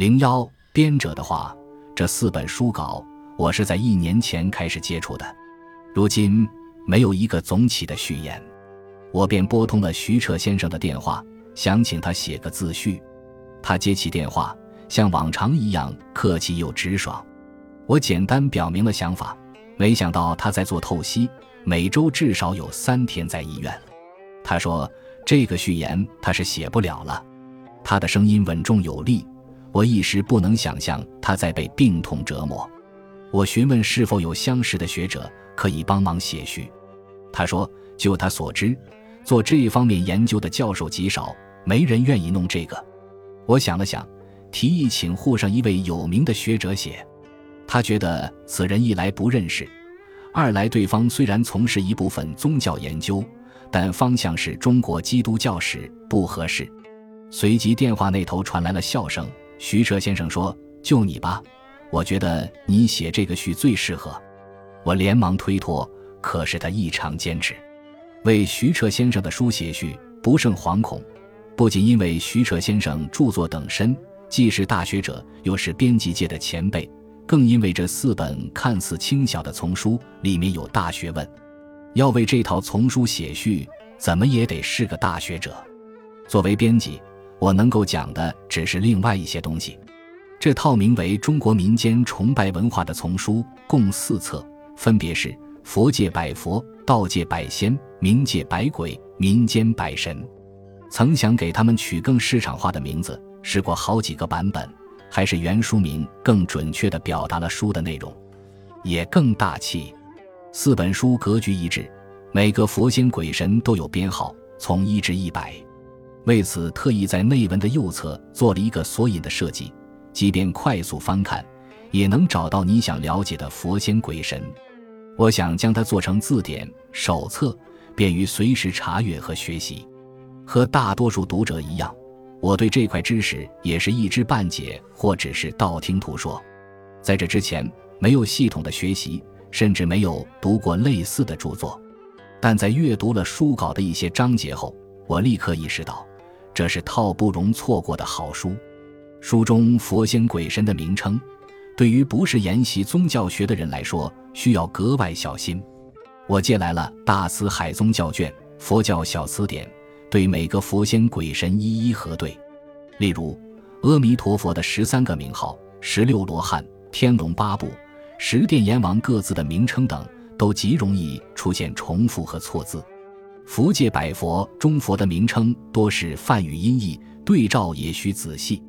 零幺编者的话，这四本书稿我是在一年前开始接触的，如今没有一个总起的序言，我便拨通了徐彻先生的电话，想请他写个自序。他接起电话，像往常一样客气又直爽。我简单表明了想法，没想到他在做透析，每周至少有三天在医院。他说：“这个序言他是写不了了。”他的声音稳重有力，我一时不能想象他在被病痛折磨。我询问是否有相识的学者可以帮忙写序，他说：“就他所知，做这一方面研究的教授极少，没人愿意弄这个。”我想了想，提议请沪上一位有名的学者写。他觉得此人一来不认识，二来对方虽然从事一部分宗教研究。但方向是中国基督教史不合适。随即电话那头传来了笑声。徐彻先生说：“就你吧，我觉得你写这个序最适合。”我连忙推脱，可是他异常坚持。为徐彻先生的书写序不胜惶恐，不仅因为徐彻先生著作等身，既是大学者，又是编辑界的前辈，更因为这四本看似轻小的丛书里面有大学问。要为这套丛书写序，怎么也得是个大学者。作为编辑，我能够讲的只是另外一些东西。这套名为《中国民间崇拜文化》的丛书共四册，分别是“佛界百佛”“道界百仙”“冥界百鬼”“民间百神”。曾想给他们取更市场化的名字，试过好几个版本，还是原书名更准确地表达了书的内容，也更大气。四本书格局一致，每个佛仙鬼神都有编号，从一至一百。为此，特意在内文的右侧做了一个索引的设计，即便快速翻看，也能找到你想了解的佛仙鬼神。我想将它做成字典、手册，便于随时查阅和学习。和大多数读者一样，我对这块知识也是一知半解，或只是道听途说。在这之前，没有系统的学习。甚至没有读过类似的著作，但在阅读了书稿的一些章节后，我立刻意识到，这是套不容错过的好书。书中佛仙鬼神的名称，对于不是研习宗教学的人来说，需要格外小心。我借来了《大慈海宗教卷·佛教小词典》，对每个佛仙鬼神一一核对。例如，阿弥陀佛的十三个名号、十六罗汉、天龙八部。十殿阎王各自的名称等都极容易出现重复和错字。福界百佛中佛的名称多是梵语音译，对照也需仔细。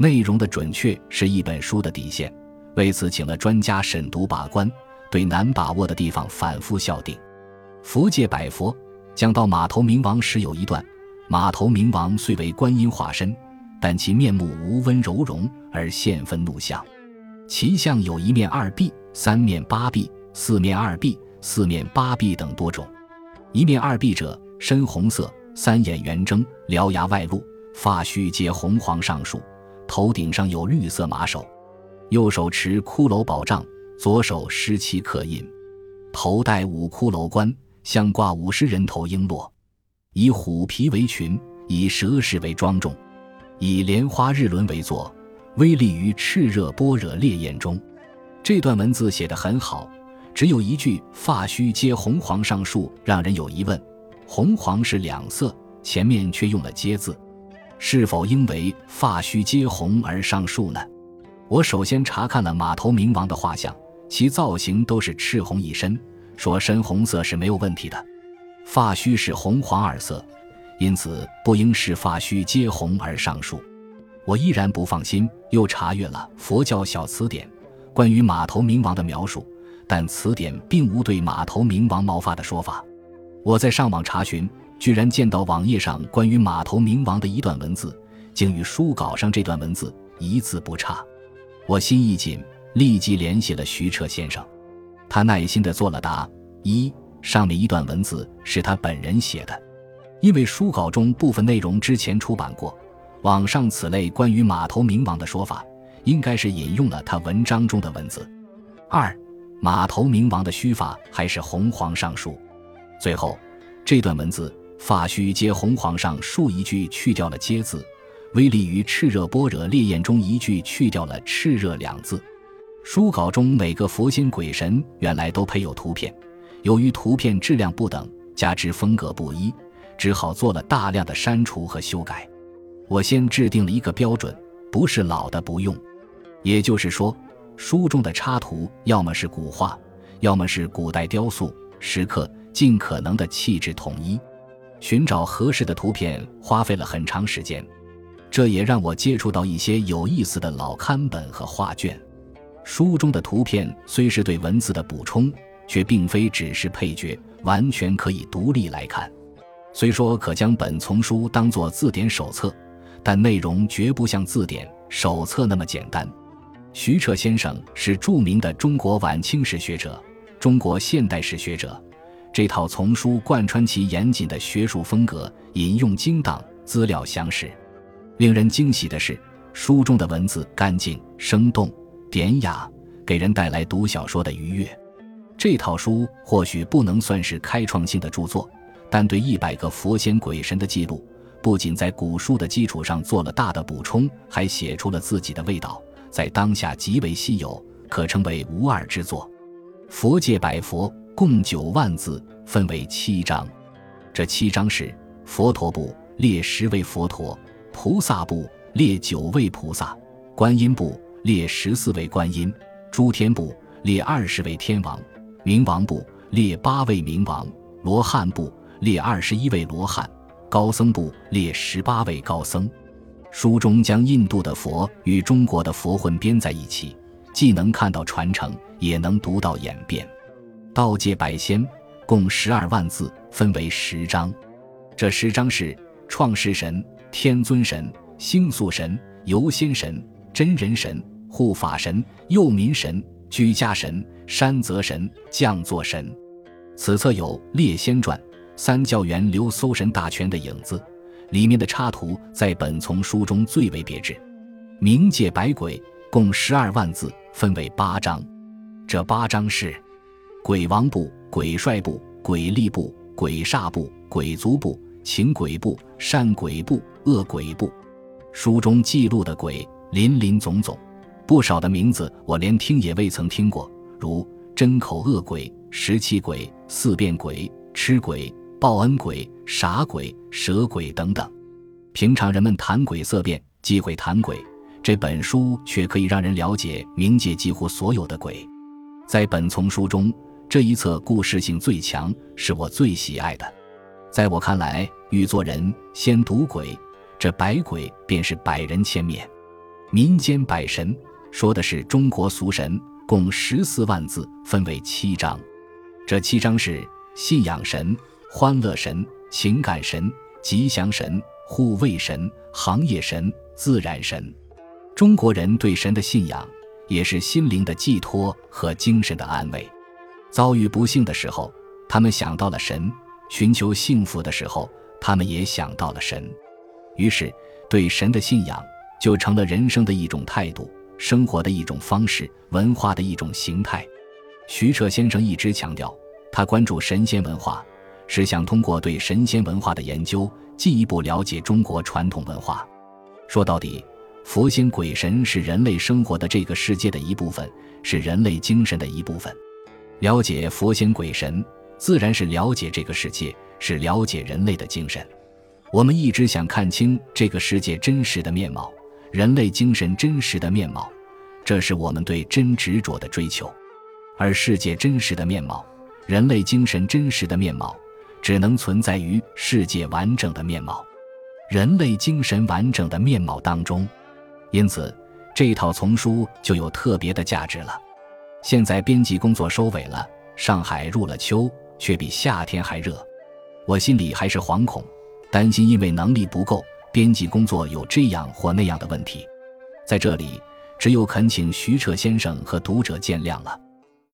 内容的准确是一本书的底线，为此请了专家审读把关，对难把握的地方反复校订。福界百佛讲到马头明王时有一段：马头明王虽为观音化身，但其面目无温柔容，而现愤怒相。其相有一面二臂、三面八臂、四面二臂、四面八臂等多种。一面二臂者，深红色，三眼圆睁，獠牙外露，发须皆红黄上竖，头顶上有绿色马首，右手持骷髅宝杖，左手施漆刻印，头戴五骷髅冠，相挂五十人头璎珞，以虎皮为裙，以蛇饰为庄重，以莲花日轮为座。微立于炽热般若烈焰中，这段文字写得很好，只有一句“发须皆红黄上树”让人有疑问。红黄是两色，前面却用了“皆”字，是否因为“发须皆红而上树”呢？我首先查看了马头明王的画像，其造型都是赤红一身，说深红色是没有问题的。发须是红黄二色，因此不应是发须皆红而上树。我依然不放心，又查阅了《佛教小词典》关于马头明王的描述，但词典并无对马头明王毛发的说法。我在上网查询，居然见到网页上关于马头明王的一段文字，竟与书稿上这段文字一字不差。我心一紧，立即联系了徐彻先生，他耐心地作了答：一，上面一段文字是他本人写的，因为书稿中部分内容之前出版过。网上此类关于马头明王的说法，应该是引用了他文章中的文字。二，马头明王的须发还是红黄上竖。最后，这段文字“发须皆红黄上竖”一句去掉了“皆”字，威力于炽热般若烈焰中一句去掉了“炽热”两字。书稿中每个佛仙鬼神原来都配有图片，由于图片质量不等，加之风格不一，只好做了大量的删除和修改。我先制定了一个标准，不是老的不用。也就是说，书中的插图要么是古画，要么是古代雕塑、石刻，尽可能的气质统一。寻找合适的图片花费了很长时间，这也让我接触到一些有意思的老刊本和画卷。书中的图片虽是对文字的补充，却并非只是配角，完全可以独立来看。虽说可将本丛书当作字典手册，但内容绝不像字典手册那么简单。徐彻先生是著名的中国晚清史学者、中国现代史学者，这套丛书贯穿其严谨的学术风格，引用精当，资料详实。令人惊喜的是，书中的文字干净生动。典雅，给人带来读小说的愉悦。这套书或许不能算是开创性的著作，但对一百个佛仙鬼神的记录，不仅在古书的基础上做了大的补充，还写出了自己的味道，在当下极为稀有，可称为无二之作。佛界百佛共九万字，分为七章。这七章是佛陀部列十位佛陀，菩萨部列九位菩萨，观音部。列十四位观音，诸天部列二十位天王，冥王部列八位冥王，罗汉部列二十一位罗汉，高僧部列十八位高僧。书中将印度的佛与中国的佛混编在一起，既能看到传承，也能读到演变。道界百仙共十二万字，分为十章。这十章是创世神、天尊神、星宿神、游仙神、真人神。护法神、佑民神、居家神、山泽神、降座神，此册有《列仙传》《三教源流搜神大全》的影子，里面的插图在本丛书中最为别致。冥界百鬼共十二万字，分为八章。这八章是鬼王部、鬼帅部、鬼力部、鬼煞部、鬼族部、情鬼部、善鬼部、恶鬼部。书中记录的鬼林林总总。不少的名字我连听也未曾听过，如真口恶鬼、食气鬼、四变鬼、吃鬼、报恩鬼、傻鬼、蛇鬼等等。平常人们谈鬼色变，忌讳谈鬼，这本书却可以让人了解冥界几乎所有的鬼。在本丛书中，这一册故事性最强，是我最喜爱的。在我看来，欲做人先读鬼，这百鬼便是百人千面，民间百神。说的是中国俗神，共十四万字，分为七章。这七章是信仰神、欢乐神、情感神、吉祥神、护卫神、行业神、自然神。中国人对神的信仰，也是心灵的寄托和精神的安慰。遭遇不幸的时候，他们想到了神；寻求幸福的时候，他们也想到了神。于是，对神的信仰就成了人生的一种态度。生活的一种方式，文化的一种形态。徐彻先生一直强调，他关注神仙文化，是想通过对神仙文化的研究，进一步了解中国传统文化。说到底，佛仙鬼神是人类生活的这个世界的一部分，是人类精神的一部分。了解佛仙鬼神，自然是了解这个世界，是了解人类的精神。我们一直想看清这个世界真实的面貌。人类精神真实的面貌，这是我们对真执着的追求；而世界真实的面貌，人类精神真实的面貌，只能存在于世界完整的面貌、人类精神完整的面貌当中。因此，这套丛书就有特别的价值了。现在编辑工作收尾了，上海入了秋，却比夏天还热，我心里还是惶恐，担心因为能力不够。编辑工作有这样或那样的问题，在这里只有恳请徐彻先生和读者见谅了。